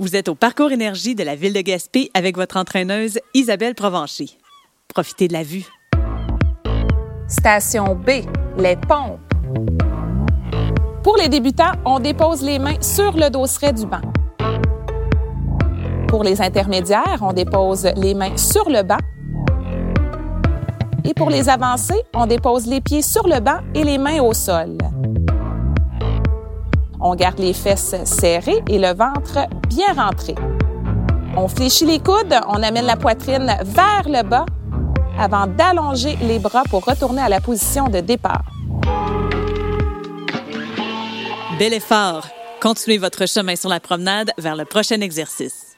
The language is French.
Vous êtes au parcours énergie de la ville de Gaspé avec votre entraîneuse Isabelle Provencher. Profitez de la vue. Station B, les pompes. Pour les débutants, on dépose les mains sur le dosseret du banc. Pour les intermédiaires, on dépose les mains sur le banc. Et pour les avancés, on dépose les pieds sur le banc et les mains au sol. On garde les fesses serrées et le ventre bien rentré. On fléchit les coudes, on amène la poitrine vers le bas avant d'allonger les bras pour retourner à la position de départ. Bel effort. Continuez votre chemin sur la promenade vers le prochain exercice.